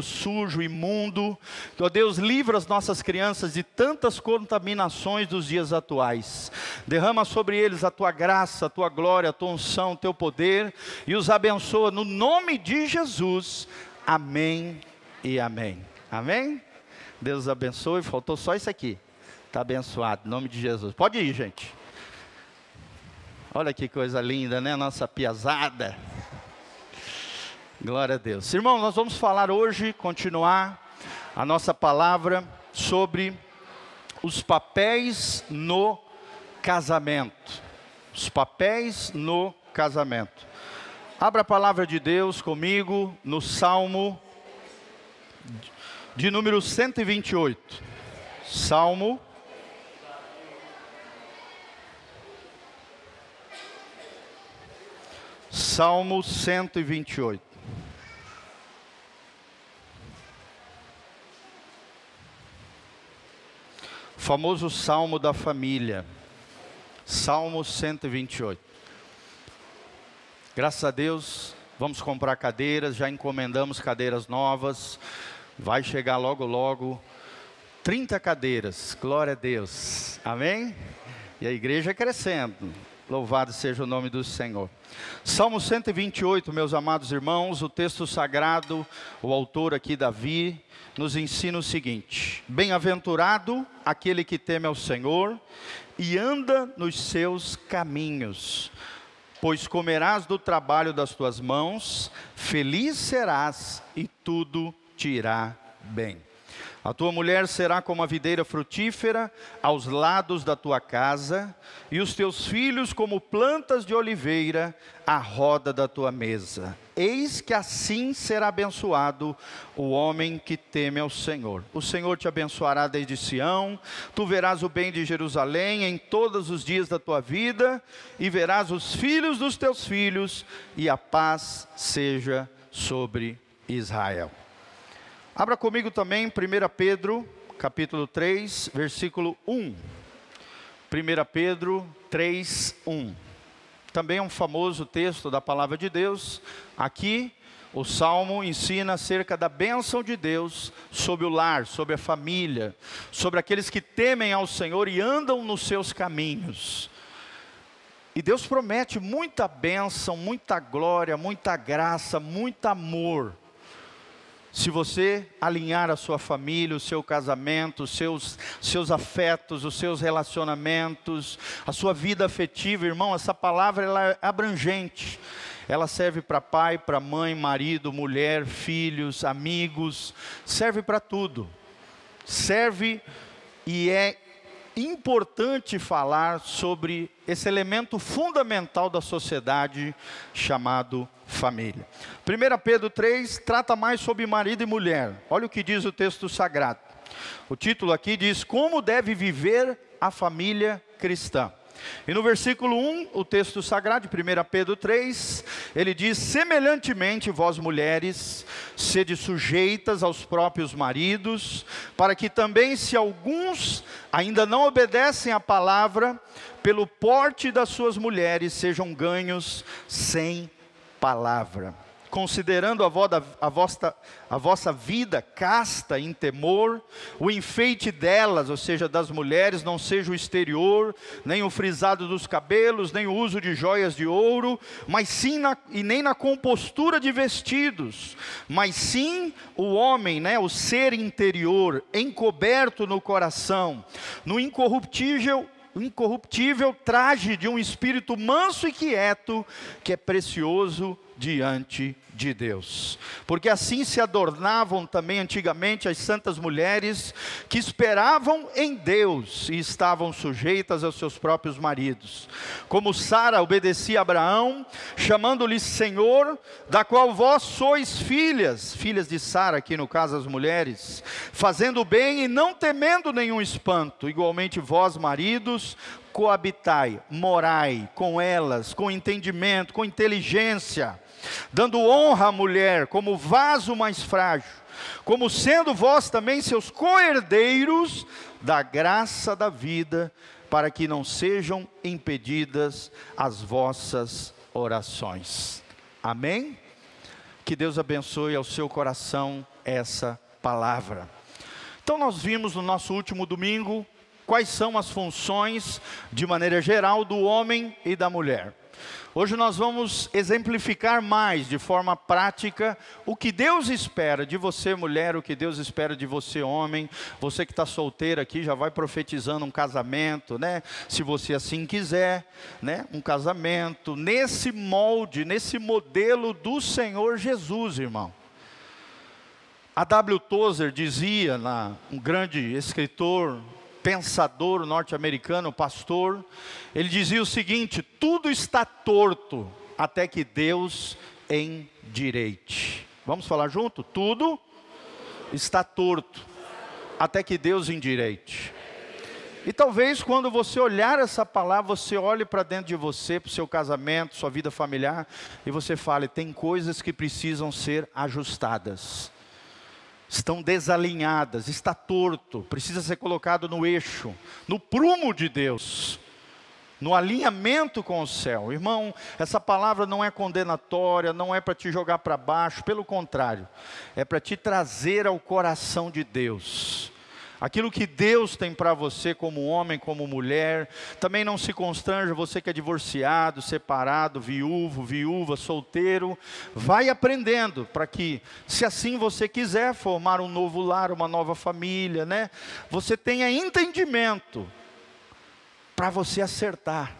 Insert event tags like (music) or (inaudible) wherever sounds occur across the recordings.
sujo, imundo. Ó Deus, livra as nossas crianças de tantas contaminações dos dias atuais. Derrama sobre eles a tua graça, a tua glória, a tua unção, o teu poder e os abençoa no nome de Jesus. Amém e amém. Amém? Deus abençoe. Faltou só isso aqui. Está abençoado, em nome de Jesus. Pode ir, gente. Olha que coisa linda, né? Nossa piazada. Glória a Deus. Irmão, nós vamos falar hoje, continuar a nossa palavra sobre os papéis no casamento. Os papéis no casamento. Abra a palavra de Deus comigo no Salmo de número 128. Salmo Salmo 128. Famoso salmo da família, Salmo 128. Graças a Deus, vamos comprar cadeiras, já encomendamos cadeiras novas, vai chegar logo, logo. 30 cadeiras, glória a Deus, amém? E a igreja crescendo, louvado seja o nome do Senhor. Salmo 128, meus amados irmãos, o texto sagrado, o autor aqui, Davi, nos ensina o seguinte: Bem-aventurado aquele que teme ao Senhor e anda nos seus caminhos, pois comerás do trabalho das tuas mãos, feliz serás e tudo te irá bem. A tua mulher será como a videira frutífera aos lados da tua casa, e os teus filhos como plantas de oliveira à roda da tua mesa. Eis que assim será abençoado o homem que teme ao Senhor. O Senhor te abençoará desde Sião, tu verás o bem de Jerusalém em todos os dias da tua vida, e verás os filhos dos teus filhos, e a paz seja sobre Israel. Abra comigo também 1 Pedro, capítulo 3, versículo 1. 1 Pedro 3, 1. Também é um famoso texto da palavra de Deus. Aqui, o salmo ensina acerca da bênção de Deus sobre o lar, sobre a família, sobre aqueles que temem ao Senhor e andam nos seus caminhos. E Deus promete muita bênção, muita glória, muita graça, muito amor se você alinhar a sua família, o seu casamento, os seus, seus afetos, os seus relacionamentos, a sua vida afetiva, irmão, essa palavra ela é abrangente. Ela serve para pai, para mãe, marido, mulher, filhos, amigos, serve para tudo. Serve e é importante falar sobre esse elemento fundamental da sociedade chamado. 1 Pedro 3 trata mais sobre marido e mulher. Olha o que diz o texto sagrado. O título aqui diz: Como deve viver a família cristã. E no versículo 1, o texto sagrado de 1 Pedro 3, ele diz: Semelhantemente, vós mulheres, sede sujeitas aos próprios maridos, para que também, se alguns ainda não obedecem à palavra, pelo porte das suas mulheres sejam ganhos sem palavra. Considerando a, vossa, a vossa vida casta em temor, o enfeite delas, ou seja, das mulheres, não seja o exterior, nem o frisado dos cabelos, nem o uso de joias de ouro, mas sim na, e nem na compostura de vestidos, mas sim o homem, né, o ser interior, encoberto no coração, no incorruptível incorruptível traje de um espírito manso e quieto, que é precioso diante de Deus. Porque assim se adornavam também antigamente as santas mulheres que esperavam em Deus e estavam sujeitas aos seus próprios maridos. Como Sara obedecia a Abraão, chamando-lhe Senhor, da qual vós sois filhas, filhas de Sara, aqui no caso as mulheres, fazendo bem e não temendo nenhum espanto. Igualmente vós, maridos, coabitai, morai com elas, com entendimento, com inteligência dando honra à mulher como vaso mais frágil, como sendo vós também seus co-herdeiros da graça da vida, para que não sejam impedidas as vossas orações. Amém? Que Deus abençoe ao seu coração essa palavra. Então, nós vimos no nosso último domingo quais são as funções, de maneira geral, do homem e da mulher. Hoje nós vamos exemplificar mais, de forma prática, o que Deus espera de você, mulher, o que Deus espera de você, homem. Você que está solteiro aqui já vai profetizando um casamento, né? Se você assim quiser, né? Um casamento nesse molde, nesse modelo do Senhor Jesus, irmão. A W. Tozer dizia, na, um grande escritor pensador norte-americano, pastor, ele dizia o seguinte: tudo está torto até que Deus endireite. Vamos falar junto? Tudo está torto até que Deus endireite. E talvez quando você olhar essa palavra, você olhe para dentro de você, para o seu casamento, sua vida familiar, e você fale: tem coisas que precisam ser ajustadas estão desalinhadas, está torto, precisa ser colocado no eixo, no prumo de Deus, no alinhamento com o céu. Irmão, essa palavra não é condenatória, não é para te jogar para baixo, pelo contrário, é para te trazer ao coração de Deus aquilo que Deus tem para você como homem, como mulher. Também não se constranja você que é divorciado, separado, viúvo, viúva, solteiro. Vai aprendendo para que, se assim você quiser formar um novo lar, uma nova família, né? Você tenha entendimento para você acertar.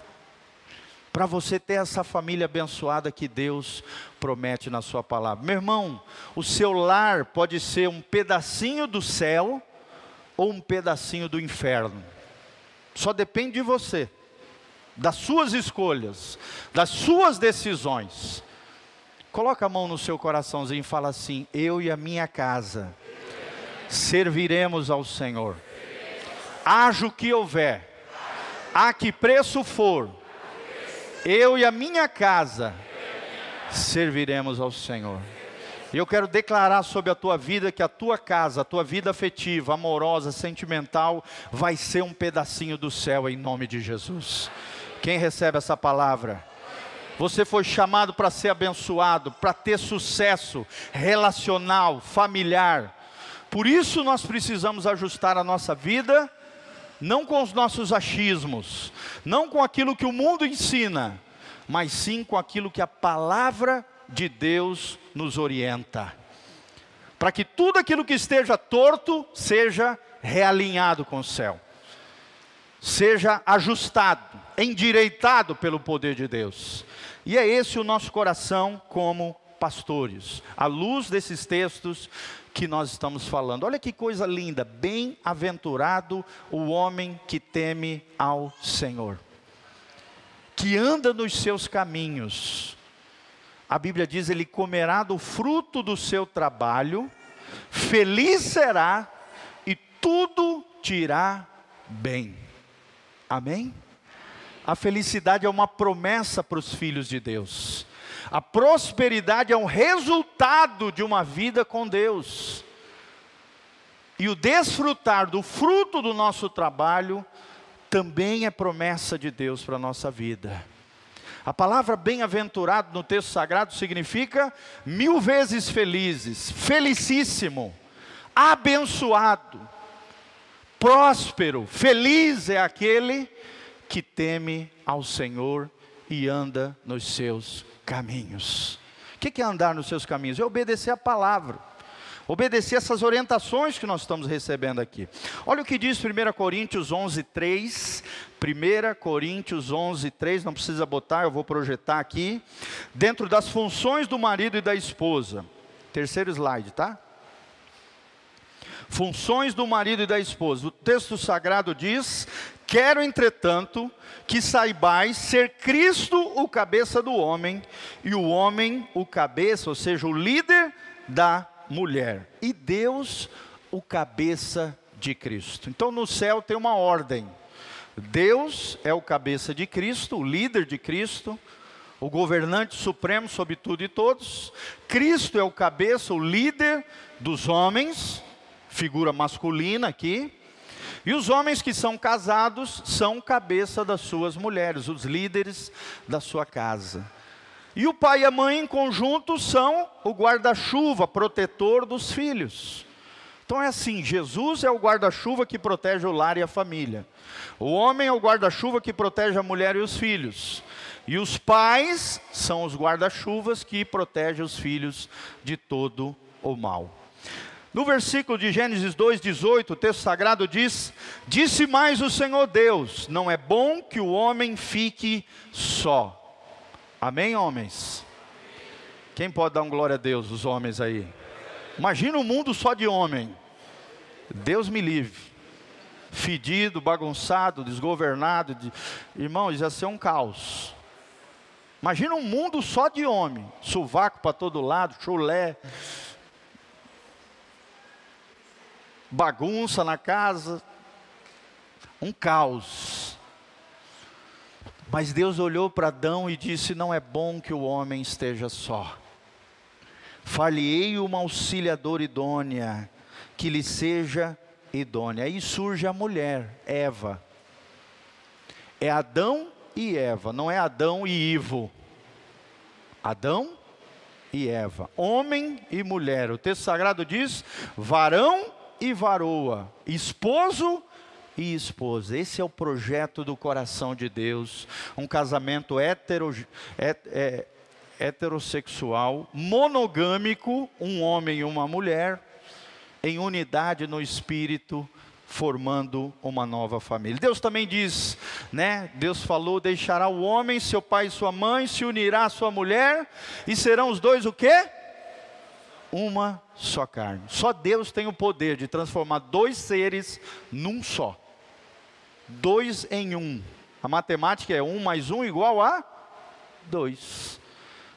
Para você ter essa família abençoada que Deus promete na Sua palavra. Meu irmão, o seu lar pode ser um pedacinho do céu, ou um pedacinho do inferno. Só depende de você, das suas escolhas, das suas decisões. Coloca a mão no seu coraçãozinho e fala assim: Eu e a minha casa serviremos ao Senhor. Haja o que houver, a que preço for, eu e a minha casa serviremos ao Senhor. E eu quero declarar sobre a tua vida que a tua casa, a tua vida afetiva, amorosa, sentimental, vai ser um pedacinho do céu em nome de Jesus. Quem recebe essa palavra? Você foi chamado para ser abençoado, para ter sucesso relacional, familiar. Por isso nós precisamos ajustar a nossa vida, não com os nossos achismos, não com aquilo que o mundo ensina, mas sim com aquilo que a palavra de Deus nos orienta. Para que tudo aquilo que esteja torto seja realinhado com o céu, seja ajustado, endireitado pelo poder de Deus. E é esse o nosso coração como pastores, à luz desses textos que nós estamos falando. Olha que coisa linda, bem-aventurado o homem que teme ao Senhor, que anda nos seus caminhos a Bíblia diz: ele comerá do fruto do seu trabalho, feliz será e tudo te irá bem. Amém? A felicidade é uma promessa para os filhos de Deus. A prosperidade é um resultado de uma vida com Deus. E o desfrutar do fruto do nosso trabalho também é promessa de Deus para a nossa vida. A palavra bem-aventurado no texto sagrado significa mil vezes felizes, felicíssimo, abençoado, próspero, feliz é aquele que teme ao Senhor e anda nos seus caminhos. O que é andar nos seus caminhos? É obedecer a palavra obedecer essas orientações que nós estamos recebendo aqui. Olha o que diz 1 Coríntios 11, 3. 1 Coríntios 11, 3, não precisa botar, eu vou projetar aqui. Dentro das funções do marido e da esposa. Terceiro slide, tá? Funções do marido e da esposa. O texto sagrado diz: Quero, entretanto, que saibais ser Cristo o cabeça do homem, e o homem o cabeça, ou seja, o líder da mulher. E Deus, o cabeça de Cristo. Então no céu tem uma ordem. Deus é o cabeça de Cristo, o líder de Cristo, o governante supremo sobre tudo e todos. Cristo é o cabeça, o líder dos homens, figura masculina aqui. E os homens que são casados são cabeça das suas mulheres, os líderes da sua casa. E o pai e a mãe em conjunto são o guarda-chuva, protetor dos filhos. Então é assim: Jesus é o guarda-chuva que protege o lar e a família. O homem é o guarda-chuva que protege a mulher e os filhos. E os pais são os guarda-chuvas que protegem os filhos de todo o mal. No versículo de Gênesis 2,18, o texto sagrado diz: Disse mais o Senhor Deus: Não é bom que o homem fique só. Amém, homens? Quem pode dar um glória a Deus, os homens aí? Imagina um mundo só de homem. Deus me livre. Fedido, bagunçado, desgovernado. De... Irmãos, ia ser um caos. Imagina um mundo só de homem. Sovaco para todo lado, chulé bagunça na casa, um caos. Mas Deus olhou para Adão e disse: Não é bom que o homem esteja só. Falhei uma auxiliadora idônea, que lhe seja idônea. Aí surge a mulher, Eva. É Adão e Eva, não é Adão e Ivo. Adão e Eva, homem e mulher. O texto sagrado diz: varão e varoa, esposo e esposa. Esse é o projeto do coração de Deus. Um casamento hetero, é, é, heterossexual, monogâmico, um homem e uma mulher, em unidade no espírito, formando uma nova família. Deus também diz, né? Deus falou: deixará o homem, seu pai e sua mãe, se unirá à sua mulher, e serão os dois o quê? uma só carne. Só Deus tem o poder de transformar dois seres num só. Dois em um. A matemática é um mais um igual a dois.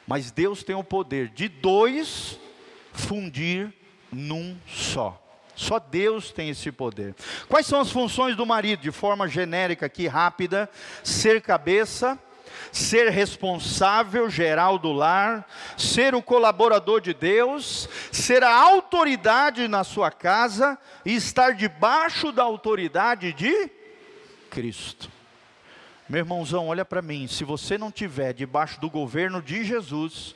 Mas Deus tem o poder de dois fundir num só. Só Deus tem esse poder. Quais são as funções do marido? De forma genérica aqui, rápida: ser cabeça, ser responsável geral do lar, ser o colaborador de Deus, ser a autoridade na sua casa e estar debaixo da autoridade de Cristo. Meu irmãozão, olha para mim, se você não tiver debaixo do governo de Jesus,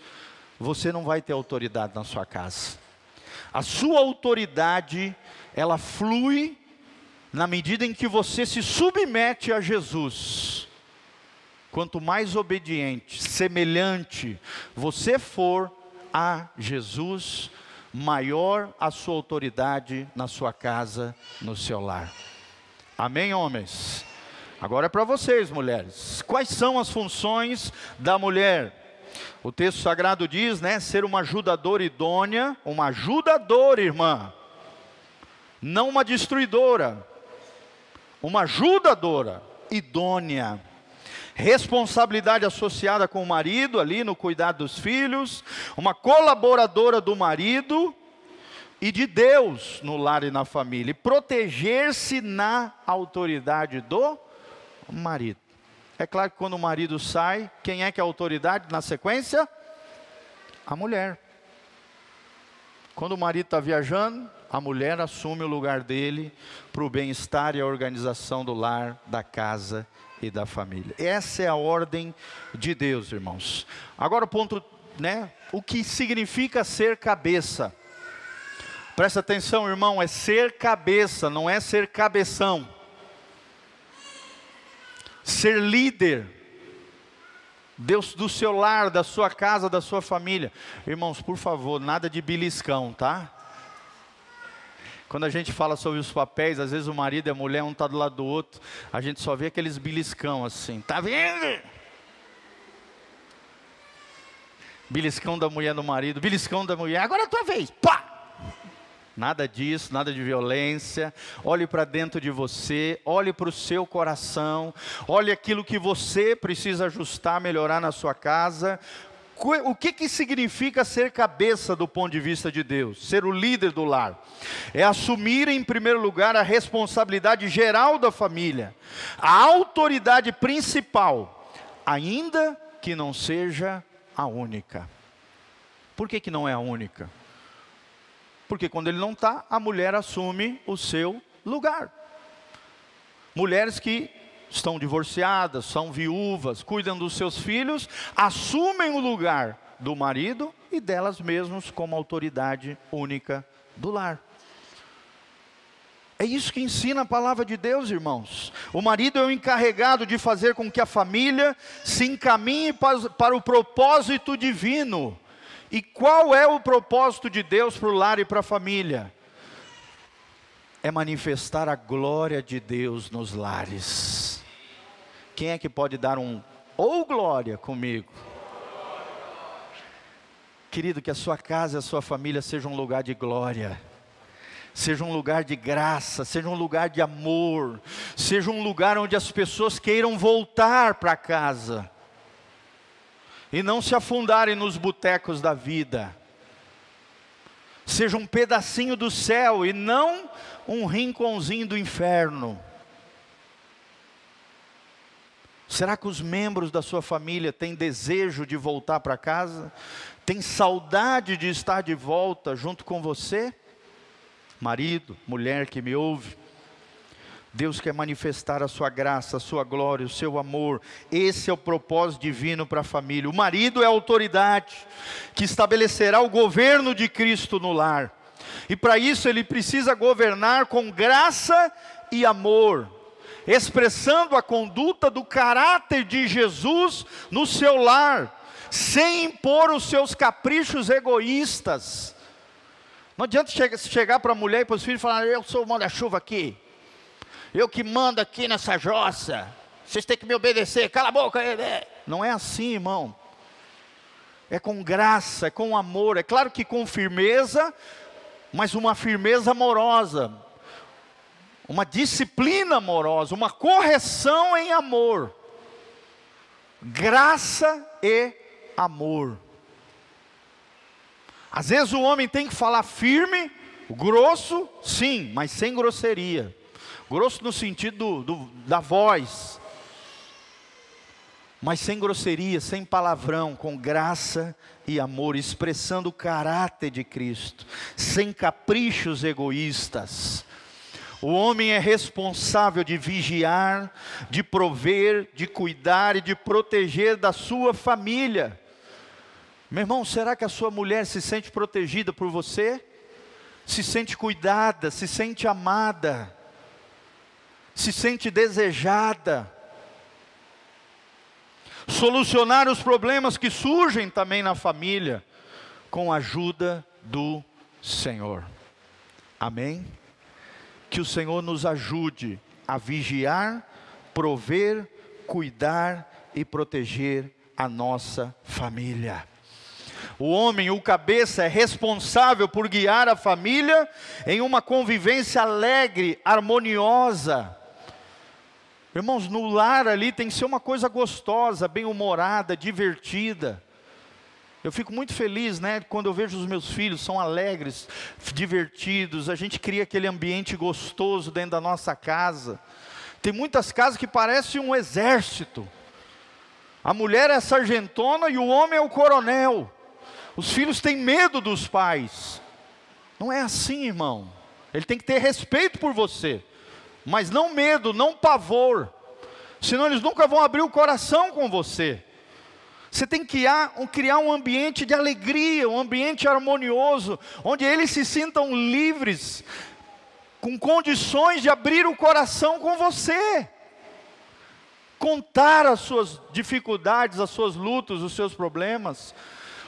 você não vai ter autoridade na sua casa. A sua autoridade, ela flui na medida em que você se submete a Jesus. Quanto mais obediente, semelhante você for a Jesus, maior a sua autoridade na sua casa, no seu lar. Amém, homens? Agora é para vocês, mulheres. Quais são as funções da mulher? O texto sagrado diz, né, ser uma ajudadora idônea, uma ajudadora, irmã, não uma destruidora, uma ajudadora idônea. Responsabilidade associada com o marido, ali no cuidado dos filhos, uma colaboradora do marido e de Deus no lar e na família, proteger-se na autoridade do marido. É claro que quando o marido sai, quem é que é a autoridade na sequência? A mulher. Quando o marido está viajando, a mulher assume o lugar dele para o bem-estar e a organização do lar, da casa e da família. Essa é a ordem de Deus, irmãos. Agora o ponto, né? O que significa ser cabeça? Presta atenção, irmão, é ser cabeça, não é ser cabeção. Ser líder. Deus do seu lar, da sua casa, da sua família. Irmãos, por favor, nada de beliscão, tá? Quando a gente fala sobre os papéis, às vezes o marido e a mulher, um está do lado do outro, a gente só vê aqueles beliscão assim, tá vendo? Beliscão da mulher no marido, beliscão da mulher, agora é a tua vez, pá! Nada disso, nada de violência. Olhe para dentro de você, olhe para o seu coração, olhe aquilo que você precisa ajustar, melhorar na sua casa o que, que significa ser cabeça do ponto de vista de Deus? Ser o líder do lar. É assumir, em primeiro lugar, a responsabilidade geral da família, a autoridade principal, ainda que não seja a única. Por que, que não é a única? Porque quando ele não está, a mulher assume o seu lugar. Mulheres que estão divorciadas, são viúvas, cuidam dos seus filhos, assumem o lugar do marido e delas mesmas como autoridade única do lar. É isso que ensina a palavra de Deus, irmãos. O marido é o encarregado de fazer com que a família se encaminhe para, o propósito divino. E qual é o propósito de Deus para o lar e para a família? É manifestar a glória de Deus nos lares. Quem é que pode dar um ou glória comigo? Querido, que a sua casa e a sua família sejam um lugar de glória seja um lugar de graça, seja um lugar de amor, seja um lugar onde as pessoas queiram voltar para casa e não se afundarem nos botecos da vida. Seja um pedacinho do céu e não um rinconzinho do inferno. Será que os membros da sua família têm desejo de voltar para casa? Tem saudade de estar de volta junto com você? marido, mulher que me ouve. Deus quer manifestar a sua graça, a sua glória, o seu amor. Esse é o propósito divino para a família. O marido é a autoridade que estabelecerá o governo de Cristo no lar. E para isso ele precisa governar com graça e amor, expressando a conduta do caráter de Jesus no seu lar, sem impor os seus caprichos egoístas não adianta chegar para a mulher e para os filhos e falar: Eu sou o manda-chuva aqui. Eu que mando aqui nessa jossa. Vocês têm que me obedecer. Cala a boca. Não é assim, irmão. É com graça, é com amor. É claro que com firmeza, mas uma firmeza amorosa. Uma disciplina amorosa, uma correção em amor. Graça e amor. Às vezes o homem tem que falar firme, grosso, sim, mas sem grosseria. Grosso no sentido do, do, da voz, mas sem grosseria, sem palavrão, com graça e amor, expressando o caráter de Cristo, sem caprichos egoístas. O homem é responsável de vigiar, de prover, de cuidar e de proteger da sua família. Meu irmão, será que a sua mulher se sente protegida por você? Se sente cuidada, se sente amada, se sente desejada? Solucionar os problemas que surgem também na família, com a ajuda do Senhor. Amém? Que o Senhor nos ajude a vigiar, prover, cuidar e proteger a nossa família. O homem, o cabeça, é responsável por guiar a família em uma convivência alegre, harmoniosa. Irmãos, no lar ali tem que ser uma coisa gostosa, bem-humorada, divertida. Eu fico muito feliz, né, quando eu vejo os meus filhos, são alegres, divertidos, a gente cria aquele ambiente gostoso dentro da nossa casa. Tem muitas casas que parecem um exército. A mulher é sargentona e o homem é o coronel. Os filhos têm medo dos pais. Não é assim, irmão. Ele tem que ter respeito por você, mas não medo, não pavor. Senão eles nunca vão abrir o coração com você. Você tem que criar um ambiente de alegria, um ambiente harmonioso, onde eles se sintam livres, com condições de abrir o coração com você. Contar as suas dificuldades, as suas lutas, os seus problemas.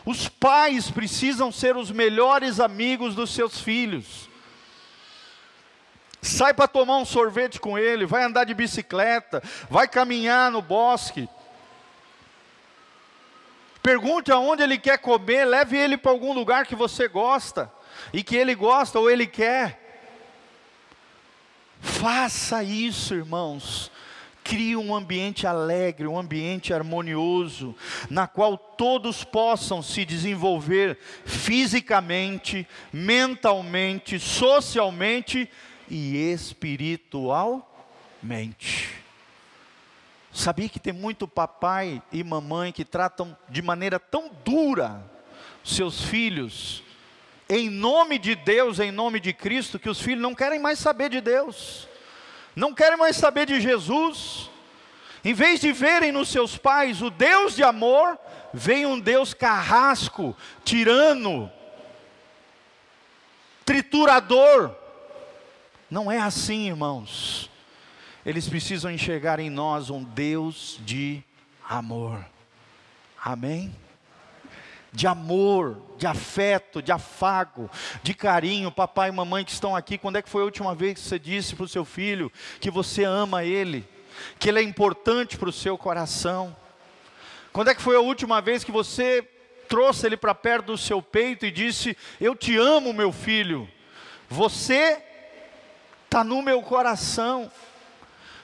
Os pais precisam ser os melhores amigos dos seus filhos. Sai para tomar um sorvete com ele, vai andar de bicicleta, vai caminhar no bosque. Pergunte aonde ele quer comer, leve ele para algum lugar que você gosta e que ele gosta ou ele quer. Faça isso, irmãos. Crie um ambiente alegre, um ambiente harmonioso, na qual todos possam se desenvolver fisicamente, mentalmente, socialmente e espiritualmente. Sabia que tem muito papai e mamãe que tratam de maneira tão dura seus filhos, em nome de Deus, em nome de Cristo, que os filhos não querem mais saber de Deus não querem mais saber de Jesus, Em vez de verem nos seus pais o Deus de amor, vem um Deus carrasco, tirano, triturador. Não é assim, irmãos. Eles precisam enxergar em nós um Deus de amor. Amém? De amor, de afeto, de afago, de carinho, papai e mamãe que estão aqui. Quando é que foi a última vez que você disse para o seu filho que você ama ele, que ele é importante para o seu coração? Quando é que foi a última vez que você trouxe ele para perto do seu peito e disse: Eu te amo, meu filho, você está no meu coração.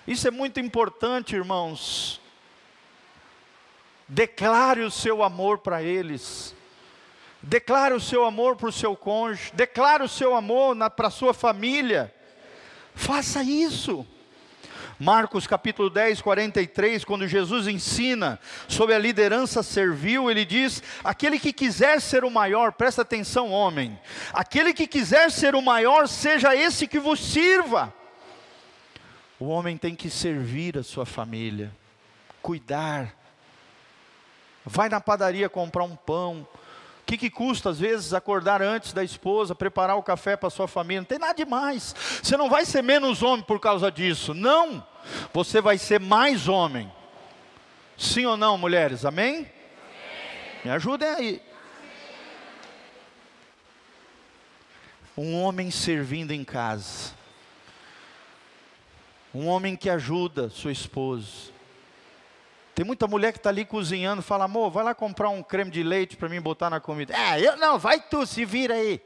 Isso é muito importante, irmãos. Declare o seu amor para eles. Declare o seu amor para o seu cônjuge. Declare o seu amor para a sua família. Faça isso. Marcos capítulo 10, 43, quando Jesus ensina sobre a liderança servil, ele diz: aquele que quiser ser o maior, presta atenção, homem, aquele que quiser ser o maior, seja esse que vos sirva. O homem tem que servir a sua família, cuidar. Vai na padaria comprar um pão, que, que custa, às vezes, acordar antes da esposa, preparar o café para sua família? Não tem nada demais. Você não vai ser menos homem por causa disso. Não. Você vai ser mais homem. Sim ou não, mulheres? Amém. Me ajudem aí. Um homem servindo em casa. Um homem que ajuda sua esposa tem muita mulher que está ali cozinhando, fala, amor, vai lá comprar um creme de leite para mim botar na comida. É, eu não, vai tu, se vira aí.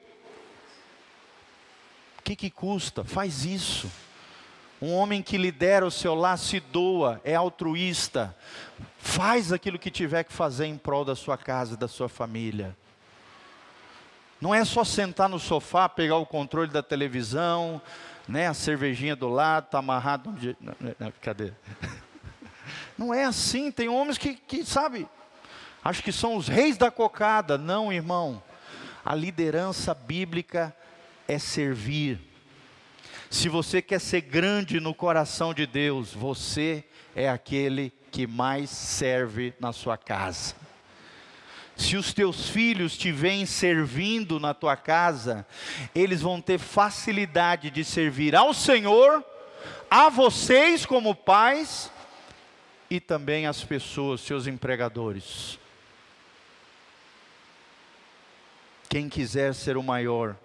O que, que custa? Faz isso. Um homem que lidera o seu lar se doa, é altruísta, faz aquilo que tiver que fazer em prol da sua casa, da sua família. Não é só sentar no sofá, pegar o controle da televisão, né, a cervejinha do lado, tá amarrado. Cadê? (laughs) Não é assim, tem homens que, que sabe, acho que são os reis da cocada. Não, irmão. A liderança bíblica é servir. Se você quer ser grande no coração de Deus, você é aquele que mais serve na sua casa. Se os teus filhos te veem servindo na tua casa, eles vão ter facilidade de servir ao Senhor, a vocês como pais e também as pessoas, seus empregadores. Quem quiser ser o maior,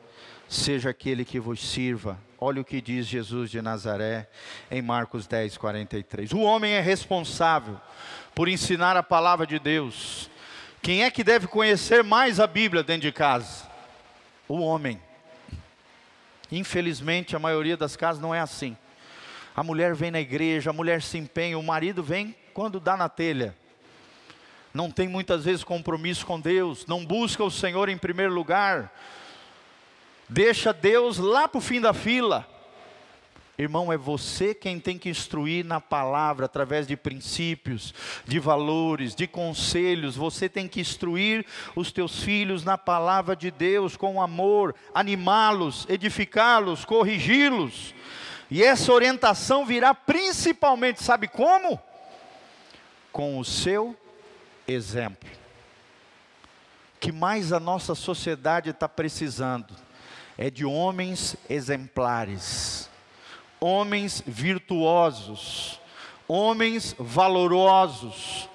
seja aquele que vos sirva. Olha o que diz Jesus de Nazaré em Marcos 10, 43. O homem é responsável por ensinar a palavra de Deus. Quem é que deve conhecer mais a Bíblia dentro de casa? O homem. Infelizmente, a maioria das casas não é assim. A mulher vem na igreja, a mulher se empenha, o marido vem quando dá na telha. Não tem muitas vezes compromisso com Deus, não busca o Senhor em primeiro lugar, deixa Deus lá para o fim da fila. Irmão, é você quem tem que instruir na palavra, através de princípios, de valores, de conselhos. Você tem que instruir os teus filhos na palavra de Deus com amor, animá-los, edificá-los, corrigi-los. E essa orientação virá principalmente, sabe como? Com o seu exemplo. Que mais a nossa sociedade está precisando é de homens exemplares, homens virtuosos, homens valorosos,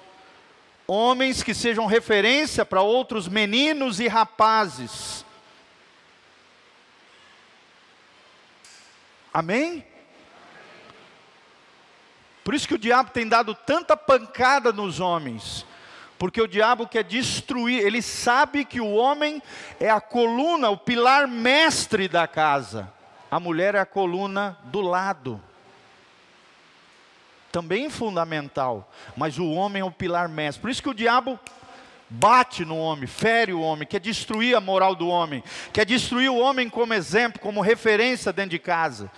homens que sejam referência para outros meninos e rapazes Amém? Por isso que o diabo tem dado tanta pancada nos homens, porque o diabo quer destruir, ele sabe que o homem é a coluna, o pilar mestre da casa, a mulher é a coluna do lado. Também fundamental, mas o homem é o pilar mestre. Por isso que o diabo bate no homem, fere o homem, quer destruir a moral do homem, quer destruir o homem como exemplo, como referência dentro de casa.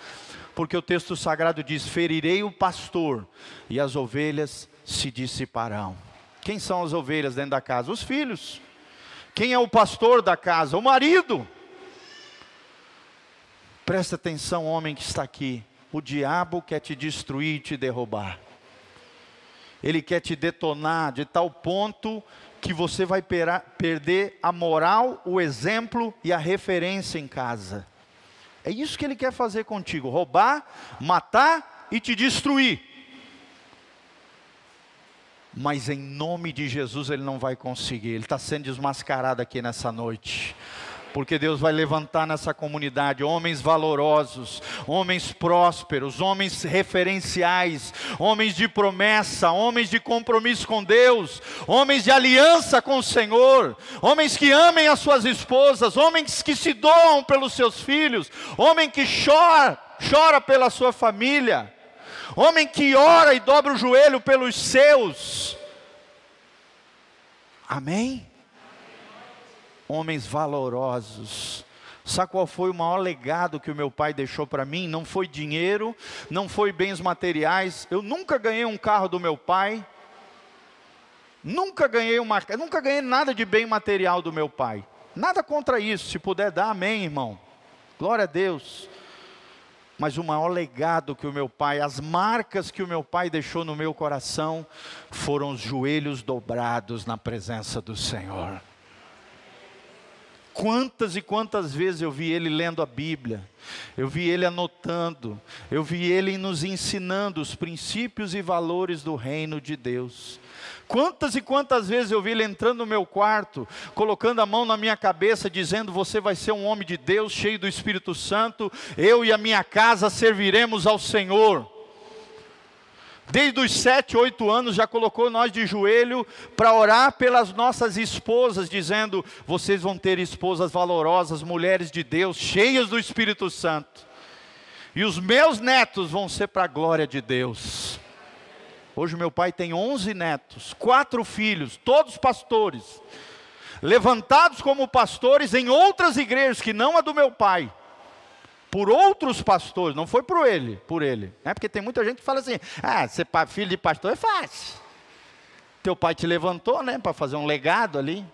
Porque o texto sagrado diz: ferirei o pastor e as ovelhas se dissiparão. Quem são as ovelhas dentro da casa? Os filhos. Quem é o pastor da casa? O marido. Presta atenção, homem que está aqui. O diabo quer te destruir e te derrubar. ele quer te detonar de tal ponto que você vai perder a moral, o exemplo e a referência em casa. É isso que ele quer fazer contigo: roubar, matar e te destruir. Mas em nome de Jesus ele não vai conseguir, ele está sendo desmascarado aqui nessa noite porque Deus vai levantar nessa comunidade homens valorosos, homens prósperos, homens referenciais, homens de promessa, homens de compromisso com Deus, homens de aliança com o Senhor, homens que amem as suas esposas, homens que se doam pelos seus filhos, homem que chora, chora pela sua família, homem que ora e dobra o joelho pelos seus. Amém? Homens valorosos. Sabe qual foi o maior legado que o meu pai deixou para mim? Não foi dinheiro, não foi bens materiais. Eu nunca ganhei um carro do meu pai. Nunca ganhei uma, nunca ganhei nada de bem material do meu pai. Nada contra isso, se puder dar, amém, irmão. Glória a Deus. Mas o maior legado que o meu pai, as marcas que o meu pai deixou no meu coração, foram os joelhos dobrados na presença do Senhor. Quantas e quantas vezes eu vi ele lendo a Bíblia, eu vi ele anotando, eu vi ele nos ensinando os princípios e valores do reino de Deus. Quantas e quantas vezes eu vi ele entrando no meu quarto, colocando a mão na minha cabeça, dizendo: Você vai ser um homem de Deus, cheio do Espírito Santo, eu e a minha casa serviremos ao Senhor. Desde os sete, oito anos já colocou nós de joelho para orar pelas nossas esposas, dizendo: vocês vão ter esposas valorosas, mulheres de Deus, cheias do Espírito Santo. E os meus netos vão ser para a glória de Deus. Hoje meu pai tem onze netos, quatro filhos, todos pastores, levantados como pastores em outras igrejas que não a do meu pai por outros pastores, não foi por ele, por ele. É porque tem muita gente que fala assim: "Ah, ser filho de pastor é fácil. Teu pai te levantou, né, para fazer um legado ali".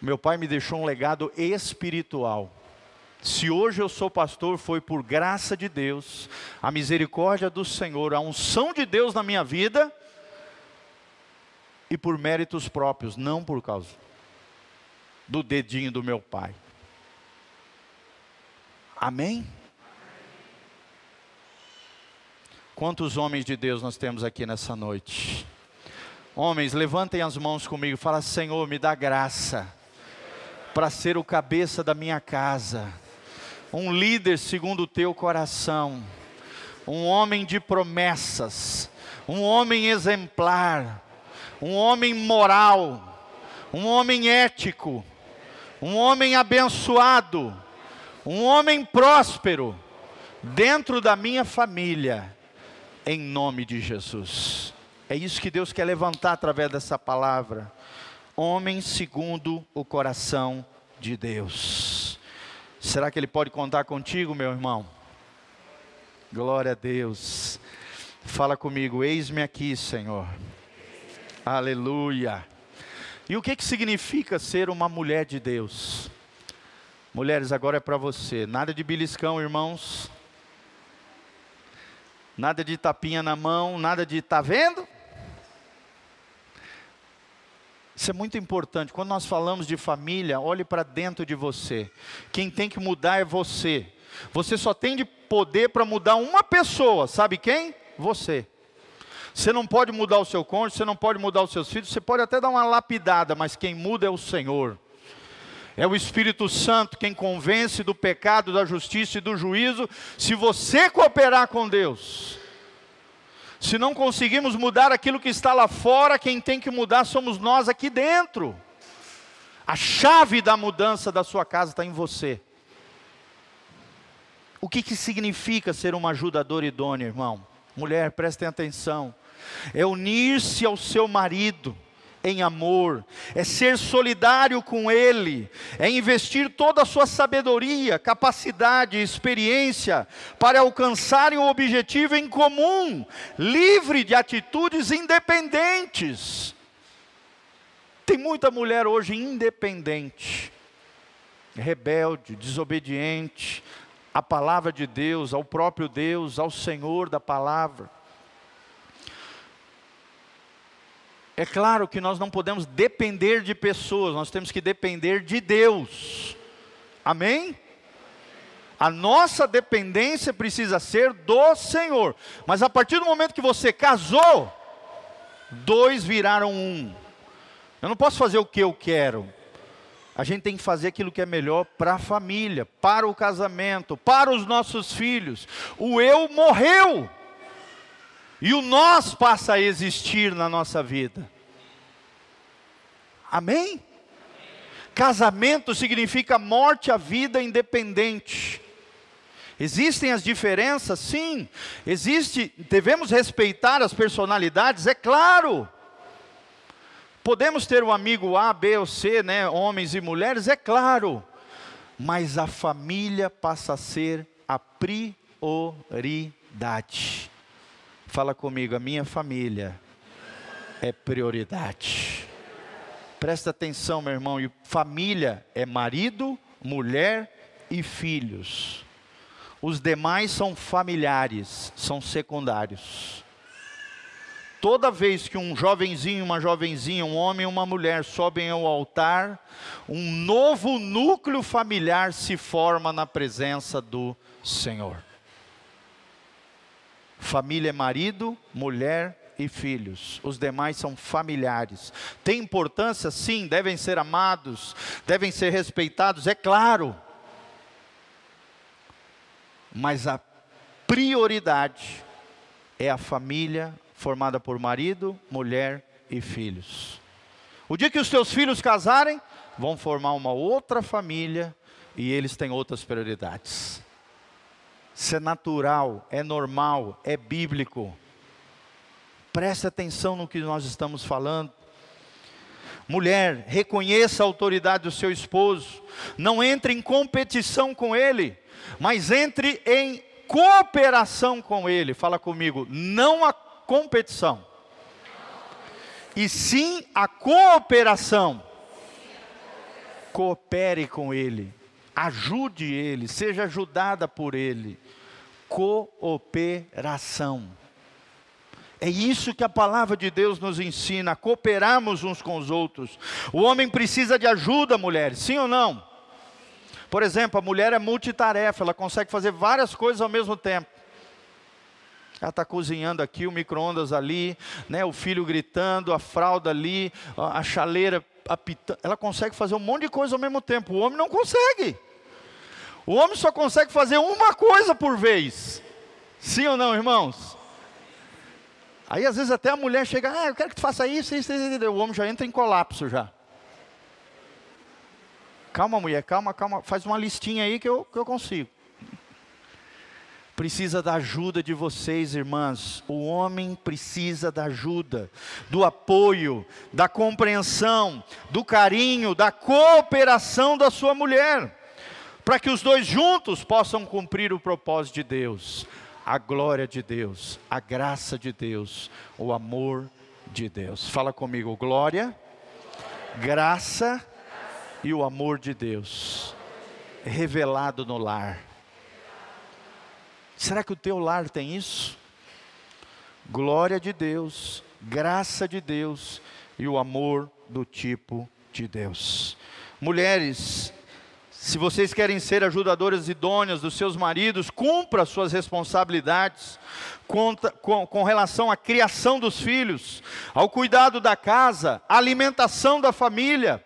Meu pai me deixou um legado espiritual. Se hoje eu sou pastor, foi por graça de Deus, a misericórdia do Senhor, a unção de Deus na minha vida e por méritos próprios, não por causa do dedinho do meu pai. Amém? Quantos homens de Deus nós temos aqui nessa noite? Homens, levantem as mãos comigo, fala: Senhor, me dá graça para ser o cabeça da minha casa, um líder segundo o teu coração, um homem de promessas, um homem exemplar, um homem moral, um homem ético, um homem abençoado um homem próspero dentro da minha família, em nome de Jesus. É isso que Deus quer levantar através dessa palavra. Homem segundo o coração de Deus. Será que Ele pode contar contigo, meu irmão? Glória a Deus. Fala comigo, eis-me aqui, Senhor. Aleluia. E o que, que significa ser uma mulher de Deus? Mulheres, agora é para você. Nada de beliscão, irmãos. Nada de tapinha na mão, nada de tá vendo? Isso é muito importante. Quando nós falamos de família, olhe para dentro de você. Quem tem que mudar é você. Você só tem de poder para mudar uma pessoa, sabe quem? Você. Você não pode mudar o seu cônjuge, você não pode mudar os seus filhos, você pode até dar uma lapidada, mas quem muda é o Senhor. É o Espírito Santo quem convence do pecado, da justiça e do juízo, se você cooperar com Deus. Se não conseguimos mudar aquilo que está lá fora, quem tem que mudar somos nós aqui dentro. A chave da mudança da sua casa está em você. O que, que significa ser uma ajudadora idônea, irmão? Mulher, prestem atenção. É unir-se ao seu marido em amor, é ser solidário com Ele, é investir toda a sua sabedoria, capacidade experiência para alcançarem um objetivo em comum, livre de atitudes independentes. Tem muita mulher hoje independente, rebelde, desobediente à palavra de Deus, ao próprio Deus, ao Senhor da palavra. É claro que nós não podemos depender de pessoas, nós temos que depender de Deus. Amém? A nossa dependência precisa ser do Senhor. Mas a partir do momento que você casou, dois viraram um. Eu não posso fazer o que eu quero. A gente tem que fazer aquilo que é melhor para a família, para o casamento, para os nossos filhos. O eu morreu. E o nós passa a existir na nossa vida. Amém? Casamento significa morte à vida independente. Existem as diferenças? Sim. Existe, devemos respeitar as personalidades? É claro. Podemos ter um amigo A, B ou C, né, homens e mulheres? É claro. Mas a família passa a ser a prioridade. Fala comigo, a minha família é prioridade. Presta atenção, meu irmão, e família é marido, mulher e filhos. Os demais são familiares, são secundários. Toda vez que um jovenzinho, uma jovenzinha, um homem e uma mulher sobem ao altar, um novo núcleo familiar se forma na presença do Senhor. Família é marido, mulher e filhos. Os demais são familiares. Tem importância? Sim, devem ser amados, devem ser respeitados, é claro. Mas a prioridade é a família formada por marido, mulher e filhos. O dia que os teus filhos casarem, vão formar uma outra família e eles têm outras prioridades. Isso é natural, é normal, é bíblico. Preste atenção no que nós estamos falando. Mulher, reconheça a autoridade do seu esposo. Não entre em competição com ele, mas entre em cooperação com ele. Fala comigo, não a competição, e sim a cooperação. Coopere com ele ajude ele, seja ajudada por ele. Cooperação. É isso que a palavra de Deus nos ensina, cooperarmos uns com os outros. O homem precisa de ajuda, mulheres, sim ou não? Por exemplo, a mulher é multitarefa, ela consegue fazer várias coisas ao mesmo tempo. Ela está cozinhando aqui, o micro-ondas ali, né, o filho gritando, a fralda ali, a chaleira apitando. Ela consegue fazer um monte de coisa ao mesmo tempo. O homem não consegue. O homem só consegue fazer uma coisa por vez. Sim ou não, irmãos? Aí às vezes até a mulher chega, ah, eu quero que tu faça isso, isso, isso, isso. O homem já entra em colapso já. Calma, mulher, calma, calma. Faz uma listinha aí que eu, que eu consigo. Precisa da ajuda de vocês, irmãs. O homem precisa da ajuda, do apoio, da compreensão, do carinho, da cooperação da sua mulher para que os dois juntos possam cumprir o propósito de Deus, a glória de Deus, a graça de Deus, o amor de Deus. Fala comigo, glória, graça e o amor de Deus revelado no lar. Será que o teu lar tem isso? Glória de Deus, graça de Deus e o amor do tipo de Deus. Mulheres, se vocês querem ser ajudadoras idôneas dos seus maridos, cumpra suas responsabilidades com, com, com, relação à criação dos filhos, ao cuidado da casa, à alimentação da família.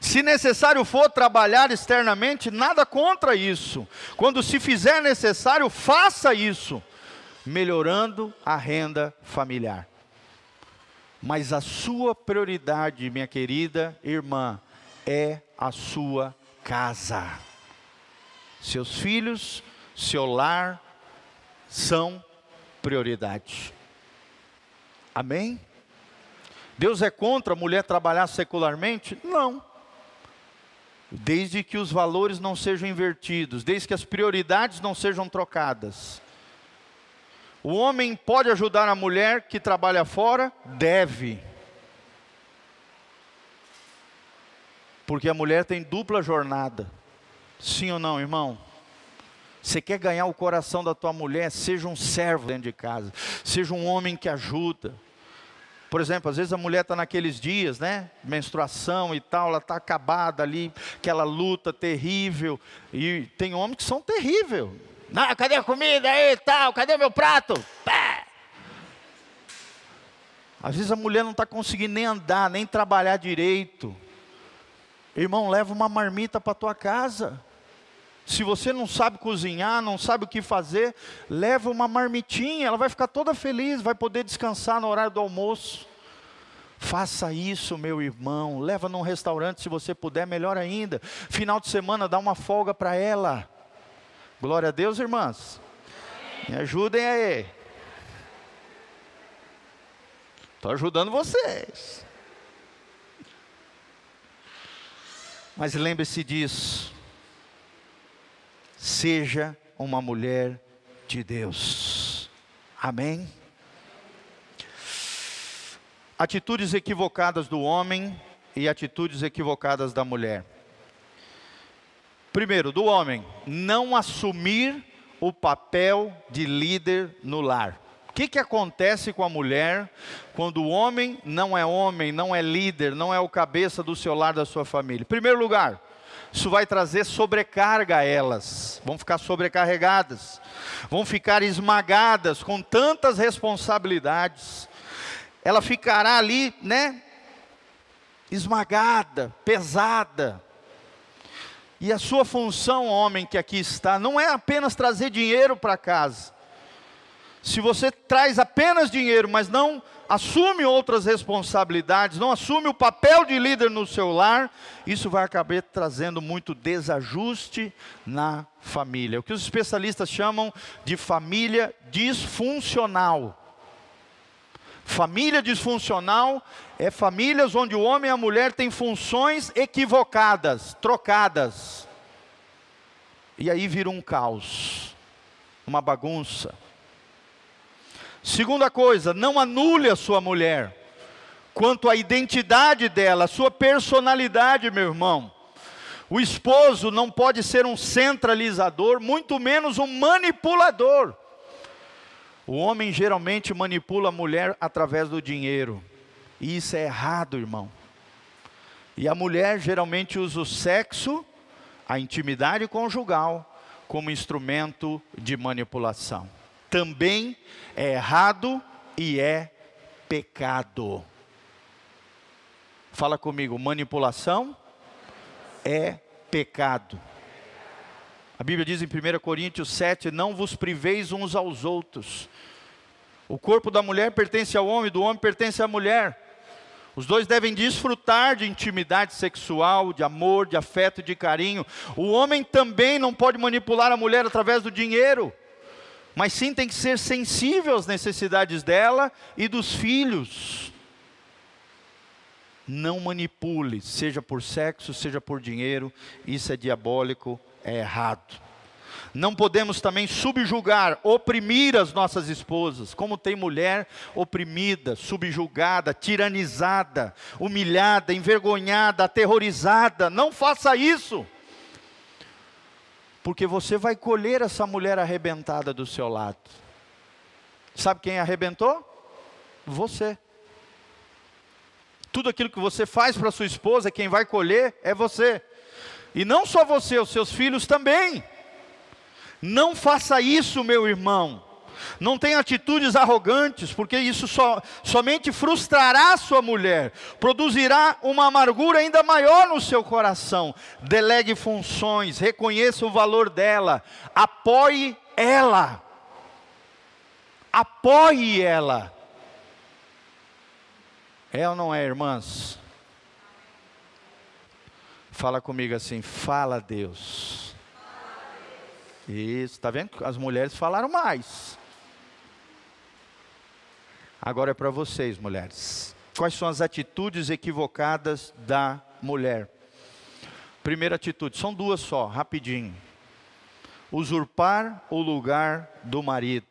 Se necessário for trabalhar externamente, nada contra isso. Quando se fizer necessário, faça isso, melhorando a renda familiar. Mas a sua prioridade, minha querida irmã, é a sua casa. Seus filhos, seu lar são prioridade. Amém? Deus é contra a mulher trabalhar secularmente? Não. Desde que os valores não sejam invertidos, desde que as prioridades não sejam trocadas. O homem pode ajudar a mulher que trabalha fora? Deve. Porque a mulher tem dupla jornada. Sim ou não, irmão? Você quer ganhar o coração da tua mulher? Seja um servo dentro de casa. Seja um homem que ajuda. Por exemplo, às vezes a mulher está naqueles dias, né? Menstruação e tal, ela está acabada ali, aquela luta terrível. E tem homens que são terríveis. Não, cadê a comida aí tal? Cadê meu prato? Pé! Às vezes a mulher não está conseguindo nem andar, nem trabalhar direito. Irmão, leva uma marmita para tua casa. Se você não sabe cozinhar, não sabe o que fazer, leva uma marmitinha, ela vai ficar toda feliz, vai poder descansar no horário do almoço. Faça isso, meu irmão. Leva num restaurante se você puder, melhor ainda. Final de semana, dá uma folga para ela. Glória a Deus, irmãs. Me ajudem aí. Estou ajudando vocês. Mas lembre-se disso seja uma mulher de Deus. Amém? Atitudes equivocadas do homem e atitudes equivocadas da mulher. Primeiro, do homem, não assumir o papel de líder no lar. Que, que acontece com a mulher quando o homem não é homem, não é líder, não é o cabeça do seu lar, da sua família? Primeiro lugar, isso vai trazer sobrecarga a elas, vão ficar sobrecarregadas, vão ficar esmagadas com tantas responsabilidades. Ela ficará ali, né? Esmagada, pesada. E a sua função, homem que aqui está, não é apenas trazer dinheiro para casa. Se você traz apenas dinheiro, mas não assume outras responsabilidades, não assume o papel de líder no seu lar, isso vai acabar trazendo muito desajuste na família. O que os especialistas chamam de família disfuncional. Família disfuncional é famílias onde o homem e a mulher têm funções equivocadas, trocadas. E aí vira um caos, uma bagunça. Segunda coisa, não anule a sua mulher, quanto à identidade dela, a sua personalidade, meu irmão. O esposo não pode ser um centralizador, muito menos um manipulador. O homem geralmente manipula a mulher através do dinheiro, e isso é errado, irmão. E a mulher geralmente usa o sexo, a intimidade conjugal, como instrumento de manipulação também é errado e é pecado. Fala comigo, manipulação é pecado. A Bíblia diz em 1 Coríntios 7: Não vos priveis uns aos outros. O corpo da mulher pertence ao homem, do homem pertence à mulher. Os dois devem desfrutar de intimidade sexual, de amor, de afeto, de carinho. O homem também não pode manipular a mulher através do dinheiro mas sim tem que ser sensível às necessidades dela e dos filhos. Não manipule, seja por sexo, seja por dinheiro, isso é diabólico, é errado. Não podemos também subjugar, oprimir as nossas esposas, como tem mulher oprimida, subjugada, tiranizada, humilhada, envergonhada, aterrorizada. Não faça isso porque você vai colher essa mulher arrebentada do seu lado. Sabe quem arrebentou? Você. Tudo aquilo que você faz para sua esposa, quem vai colher é você. E não só você, os seus filhos também. Não faça isso, meu irmão. Não tenha atitudes arrogantes, porque isso só, somente frustrará sua mulher, produzirá uma amargura ainda maior no seu coração. Delegue funções, reconheça o valor dela, apoie ela. Apoie ela. É ou não é, irmãs? Fala comigo assim, fala Deus. Isso, está vendo? As mulheres falaram mais. Agora é para vocês, mulheres. Quais são as atitudes equivocadas da mulher? Primeira atitude, são duas só, rapidinho. Usurpar o lugar do marido.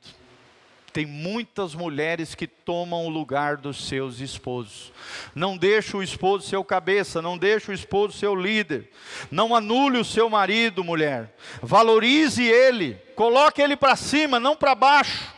Tem muitas mulheres que tomam o lugar dos seus esposos. Não deixa o esposo ser o cabeça, não deixa o esposo ser o líder. Não anule o seu marido, mulher. Valorize ele, coloque ele para cima, não para baixo.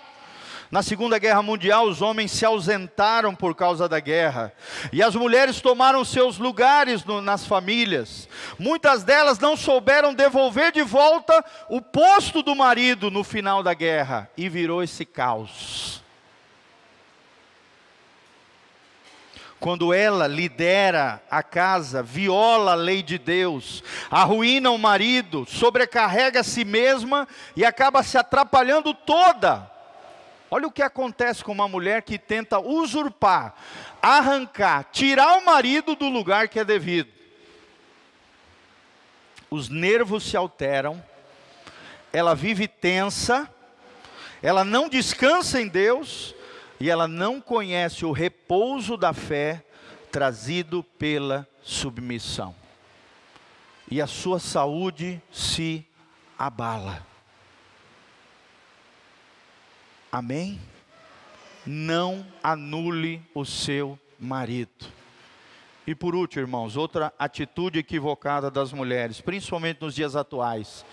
Na Segunda Guerra Mundial, os homens se ausentaram por causa da guerra, e as mulheres tomaram seus lugares no, nas famílias. Muitas delas não souberam devolver de volta o posto do marido no final da guerra, e virou esse caos. quando ela lidera a casa, viola a lei de Deus, arruína o marido, sobrecarrega a si mesma e acaba se atrapalhando toda. Olha o que acontece com uma mulher que tenta usurpar, arrancar, tirar o marido do lugar que é devido. Os nervos se alteram, ela vive tensa, ela não descansa em Deus, e ela não conhece o repouso da fé trazido pela submissão. E a sua saúde se abala. Amém? Não anule o seu marido. E por último, irmãos, outra atitude equivocada das mulheres, principalmente nos dias atuais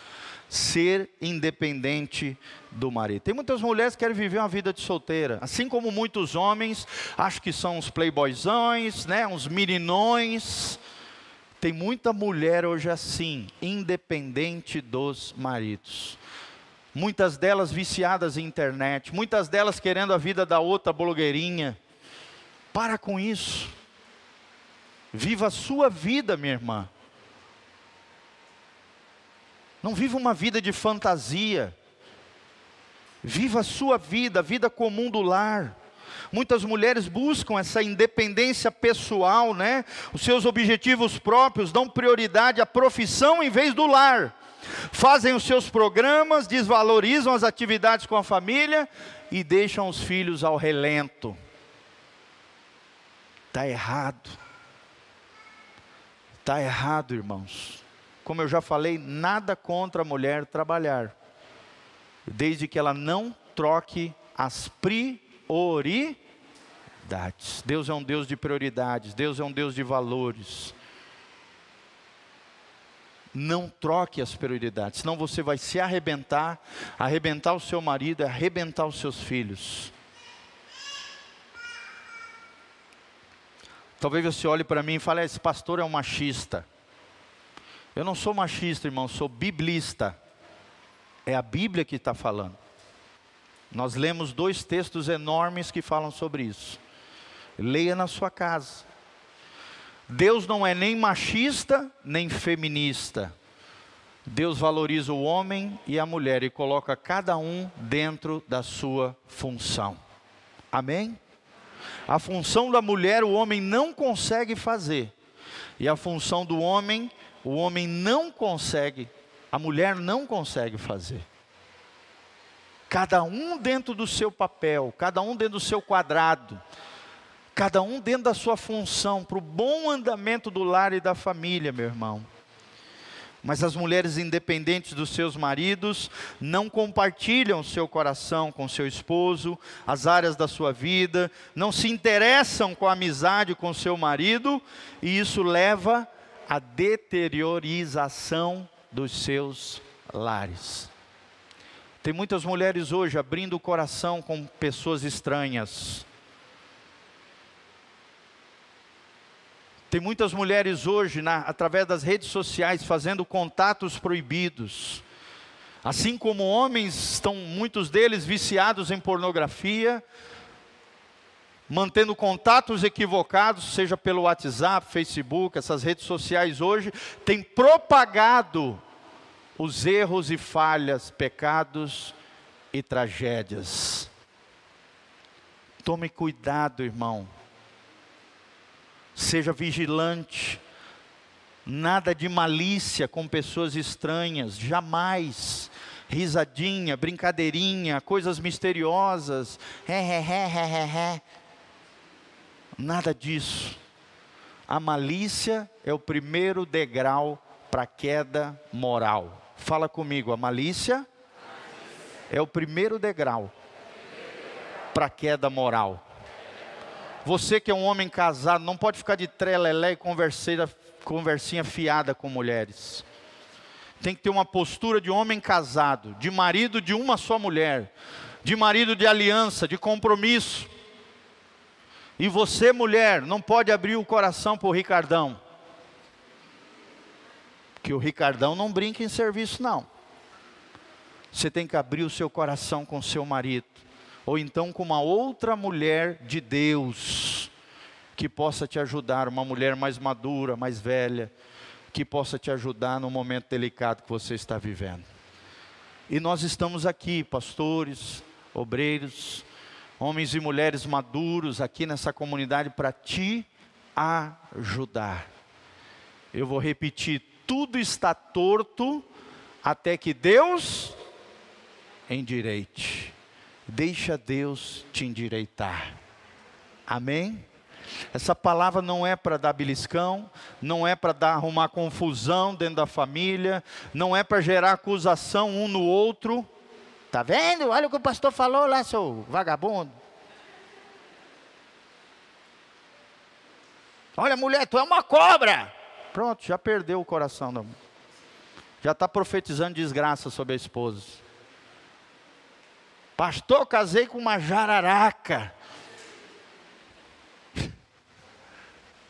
ser independente do marido. Tem muitas mulheres que querem viver uma vida de solteira, assim como muitos homens, acho que são uns playboyzões, né, uns meninões. Tem muita mulher hoje assim, independente dos maridos. Muitas delas viciadas em internet, muitas delas querendo a vida da outra blogueirinha. Para com isso. Viva a sua vida, minha irmã. Não viva uma vida de fantasia. Viva a sua vida, a vida comum do lar. Muitas mulheres buscam essa independência pessoal, né? Os seus objetivos próprios, dão prioridade à profissão em vez do lar. Fazem os seus programas, desvalorizam as atividades com a família e deixam os filhos ao relento. Está errado. Está errado, irmãos como eu já falei, nada contra a mulher trabalhar, desde que ela não troque as prioridades. Deus é um Deus de prioridades, Deus é um Deus de valores. Não troque as prioridades, senão você vai se arrebentar, arrebentar o seu marido, arrebentar os seus filhos. Talvez você olhe para mim e fale: ah, esse pastor é um machista. Eu não sou machista, irmão, sou biblista. É a Bíblia que está falando. Nós lemos dois textos enormes que falam sobre isso. Leia na sua casa. Deus não é nem machista, nem feminista. Deus valoriza o homem e a mulher e coloca cada um dentro da sua função. Amém? A função da mulher o homem não consegue fazer, e a função do homem o homem não consegue, a mulher não consegue fazer. Cada um dentro do seu papel, cada um dentro do seu quadrado, cada um dentro da sua função, para o bom andamento do lar e da família, meu irmão. Mas as mulheres independentes dos seus maridos não compartilham seu coração com seu esposo, as áreas da sua vida, não se interessam com a amizade com seu marido, e isso leva a deteriorização dos seus lares. Tem muitas mulheres hoje abrindo o coração com pessoas estranhas. Tem muitas mulheres hoje, na, através das redes sociais, fazendo contatos proibidos. Assim como homens estão, muitos deles, viciados em pornografia, mantendo contatos equivocados, seja pelo WhatsApp, Facebook, essas redes sociais hoje, tem propagado os erros e falhas, pecados e tragédias. Tome cuidado, irmão. Seja vigilante. Nada de malícia com pessoas estranhas, jamais. Risadinha, brincadeirinha, coisas misteriosas. He, he, he, he. Nada disso. A malícia é o primeiro degrau para a queda moral. Fala comigo, a malícia é o primeiro degrau para a queda moral. Você que é um homem casado, não pode ficar de trelelé e conversinha fiada com mulheres. Tem que ter uma postura de homem casado, de marido de uma só mulher de marido de aliança, de compromisso. E você, mulher, não pode abrir o coração para o Ricardão. Que o Ricardão não brinca em serviço, não. Você tem que abrir o seu coração com seu marido, ou então com uma outra mulher de Deus, que possa te ajudar, uma mulher mais madura, mais velha, que possa te ajudar no momento delicado que você está vivendo. E nós estamos aqui, pastores, obreiros, homens e mulheres maduros aqui nessa comunidade para te ajudar. Eu vou repetir: tudo está torto até que Deus endireite. Deixa Deus te endireitar. Amém? Essa palavra não é para dar beliscão, não é para dar arrumar confusão dentro da família, não é para gerar acusação um no outro. Tá vendo? Olha o que o pastor falou lá, seu vagabundo. Olha, mulher, tu é uma cobra. Pronto, já perdeu o coração da. Já está profetizando desgraça sobre a esposa. Pastor, casei com uma jararaca.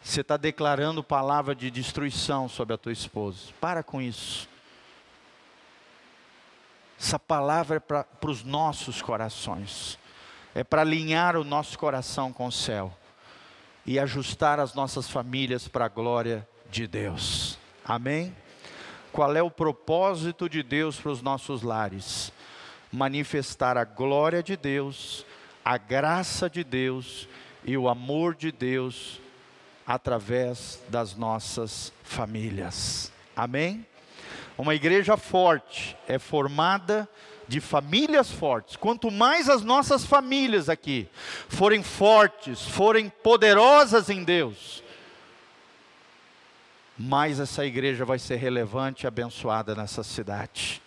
Você está declarando palavra de destruição sobre a tua esposa. Para com isso. Essa palavra é para os nossos corações. É para alinhar o nosso coração com o céu. E ajustar as nossas famílias para a glória de Deus. Amém? Qual é o propósito de Deus para os nossos lares? Manifestar a glória de Deus, a graça de Deus e o amor de Deus através das nossas famílias. Amém? Uma igreja forte é formada de famílias fortes. Quanto mais as nossas famílias aqui forem fortes, forem poderosas em Deus, mais essa igreja vai ser relevante e abençoada nessa cidade.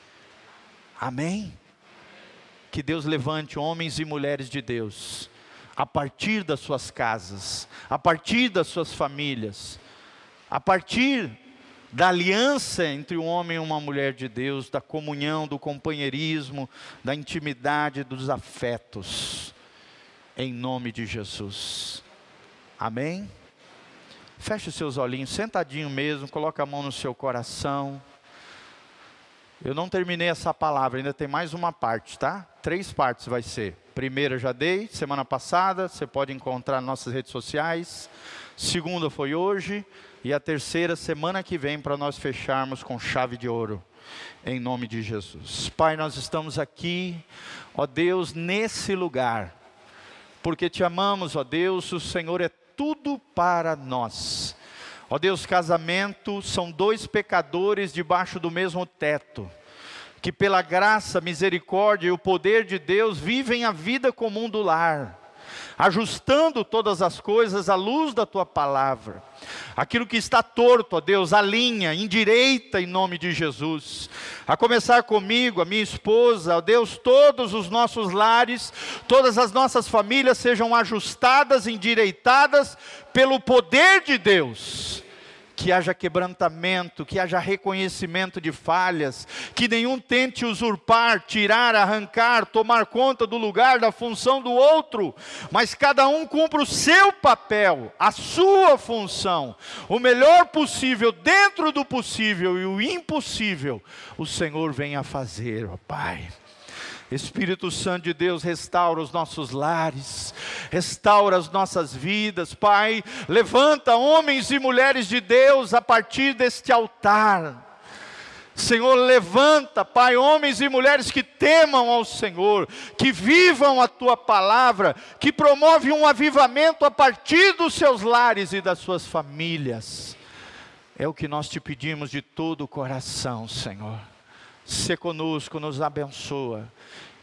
Amém? Que Deus levante homens e mulheres de Deus a partir das suas casas, a partir das suas famílias, a partir da aliança entre um homem e uma mulher de Deus, da comunhão, do companheirismo, da intimidade, dos afetos, em nome de Jesus. Amém? Feche seus olhinhos, sentadinho mesmo, coloca a mão no seu coração. Eu não terminei essa palavra, ainda tem mais uma parte, tá? Três partes vai ser. Primeira já dei, semana passada, você pode encontrar nas nossas redes sociais. Segunda foi hoje. E a terceira, semana que vem, para nós fecharmos com chave de ouro. Em nome de Jesus. Pai, nós estamos aqui, ó Deus, nesse lugar. Porque te amamos, ó Deus, o Senhor é tudo para nós. Ó Deus, casamento são dois pecadores debaixo do mesmo teto que pela graça, misericórdia e o poder de Deus vivem a vida comum do lar, ajustando todas as coisas à luz da tua palavra. Aquilo que está torto, ó Deus, alinha, endireita em nome de Jesus. A começar comigo, a minha esposa, ó Deus, todos os nossos lares, todas as nossas famílias sejam ajustadas, endireitadas pelo poder de Deus que haja quebrantamento, que haja reconhecimento de falhas, que nenhum tente usurpar, tirar, arrancar, tomar conta do lugar, da função do outro, mas cada um cumpra o seu papel, a sua função, o melhor possível, dentro do possível e o impossível, o Senhor venha fazer, ó Pai. Espírito Santo de Deus, restaura os nossos lares, restaura as nossas vidas, Pai. Levanta homens e mulheres de Deus a partir deste altar. Senhor, levanta, Pai, homens e mulheres que temam ao Senhor, que vivam a tua palavra, que promovem um avivamento a partir dos seus lares e das suas famílias. É o que nós te pedimos de todo o coração, Senhor. Se conosco, nos abençoa.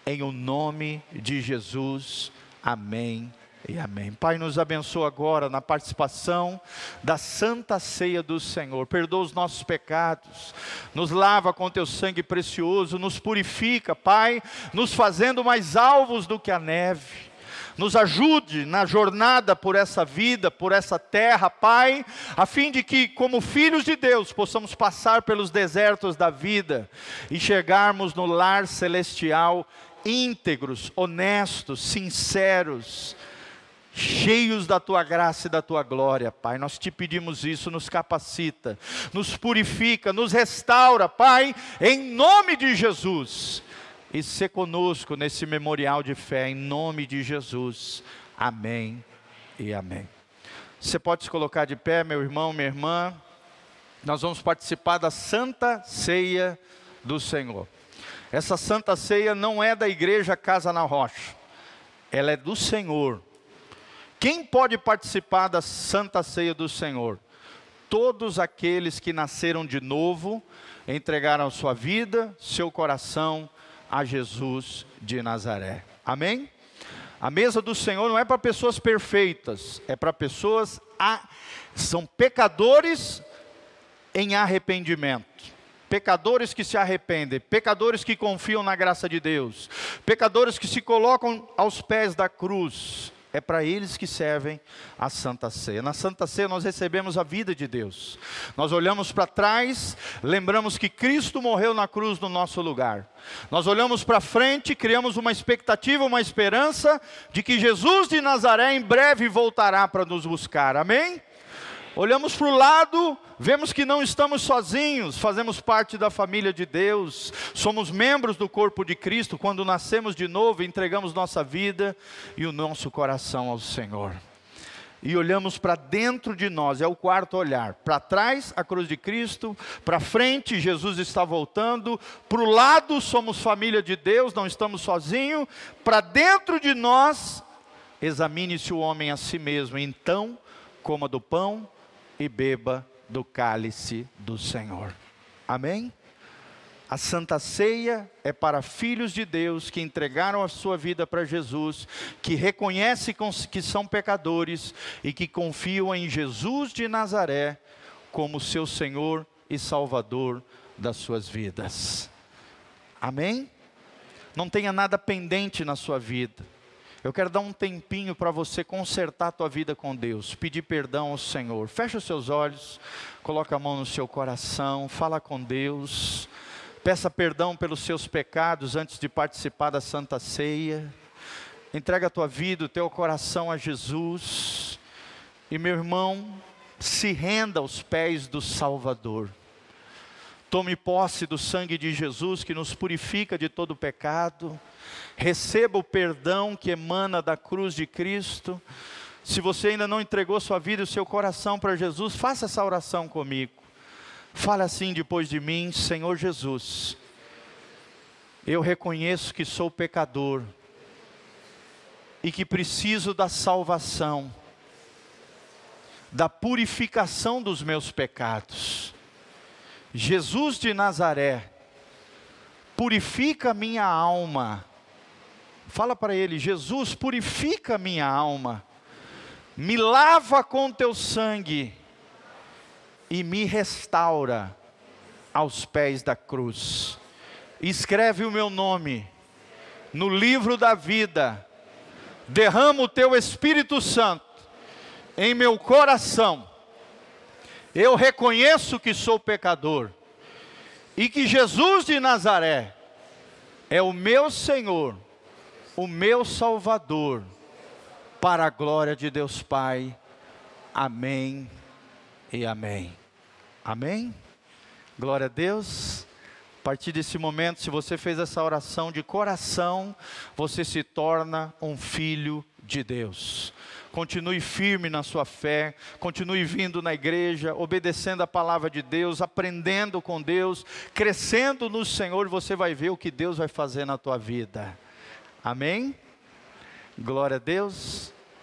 Em o nome de Jesus. Amém e amém. Pai, nos abençoa agora na participação da santa ceia do Senhor. Perdoa os nossos pecados, nos lava com teu sangue precioso, nos purifica, Pai, nos fazendo mais alvos do que a neve nos ajude na jornada por essa vida, por essa terra, Pai, a fim de que, como filhos de Deus, possamos passar pelos desertos da vida e chegarmos no lar celestial íntegros, honestos, sinceros, cheios da tua graça e da tua glória, Pai. Nós te pedimos isso, nos capacita, nos purifica, nos restaura, Pai, em nome de Jesus e ser conosco nesse memorial de fé, em nome de Jesus. Amém e amém. Você pode se colocar de pé, meu irmão, minha irmã. Nós vamos participar da Santa Ceia do Senhor. Essa Santa Ceia não é da igreja Casa na Rocha, ela é do Senhor. Quem pode participar da Santa Ceia do Senhor? Todos aqueles que nasceram de novo, entregaram sua vida, seu coração a Jesus de Nazaré. Amém? A mesa do Senhor não é para pessoas perfeitas, é para pessoas a, são pecadores em arrependimento. Pecadores que se arrependem, pecadores que confiam na graça de Deus, pecadores que se colocam aos pés da cruz, é para eles que servem a Santa Ceia. Na Santa Ceia nós recebemos a vida de Deus. Nós olhamos para trás, lembramos que Cristo morreu na cruz no nosso lugar. Nós olhamos para frente, criamos uma expectativa, uma esperança de que Jesus de Nazaré em breve voltará para nos buscar. Amém? Olhamos para o lado, vemos que não estamos sozinhos, fazemos parte da família de Deus, somos membros do corpo de Cristo. Quando nascemos de novo, entregamos nossa vida e o nosso coração ao Senhor. E olhamos para dentro de nós, é o quarto olhar. Para trás, a cruz de Cristo, para frente, Jesus está voltando. Para o lado, somos família de Deus, não estamos sozinhos. Para dentro de nós, examine-se o homem a si mesmo. Então, coma do pão e beba do cálice do Senhor. Amém? A Santa Ceia é para filhos de Deus que entregaram a sua vida para Jesus, que reconhecem que são pecadores e que confiam em Jesus de Nazaré como seu Senhor e Salvador das suas vidas. Amém? Não tenha nada pendente na sua vida. Eu quero dar um tempinho para você consertar a tua vida com Deus, pedir perdão ao Senhor. Fecha os seus olhos, coloca a mão no seu coração, fala com Deus. Peça perdão pelos seus pecados antes de participar da Santa Ceia. Entrega a tua vida, o teu coração a Jesus. E meu irmão, se renda aos pés do Salvador. Tome posse do sangue de Jesus que nos purifica de todo pecado receba o perdão que emana da cruz de Cristo. Se você ainda não entregou sua vida e seu coração para Jesus, faça essa oração comigo. Fale assim depois de mim, Senhor Jesus. Eu reconheço que sou pecador e que preciso da salvação, da purificação dos meus pecados. Jesus de Nazaré, purifica minha alma Fala para ele: Jesus, purifica minha alma, me lava com teu sangue e me restaura aos pés da cruz. Escreve o meu nome no livro da vida, derrama o teu Espírito Santo em meu coração. Eu reconheço que sou pecador e que Jesus de Nazaré é o meu Senhor o meu Salvador, para a glória de Deus Pai. Amém e amém. Amém? Glória a Deus. A partir desse momento, se você fez essa oração de coração, você se torna um filho de Deus. Continue firme na sua fé, continue vindo na igreja, obedecendo a palavra de Deus, aprendendo com Deus, crescendo no Senhor, você vai ver o que Deus vai fazer na tua vida. Amém? Glória a Deus.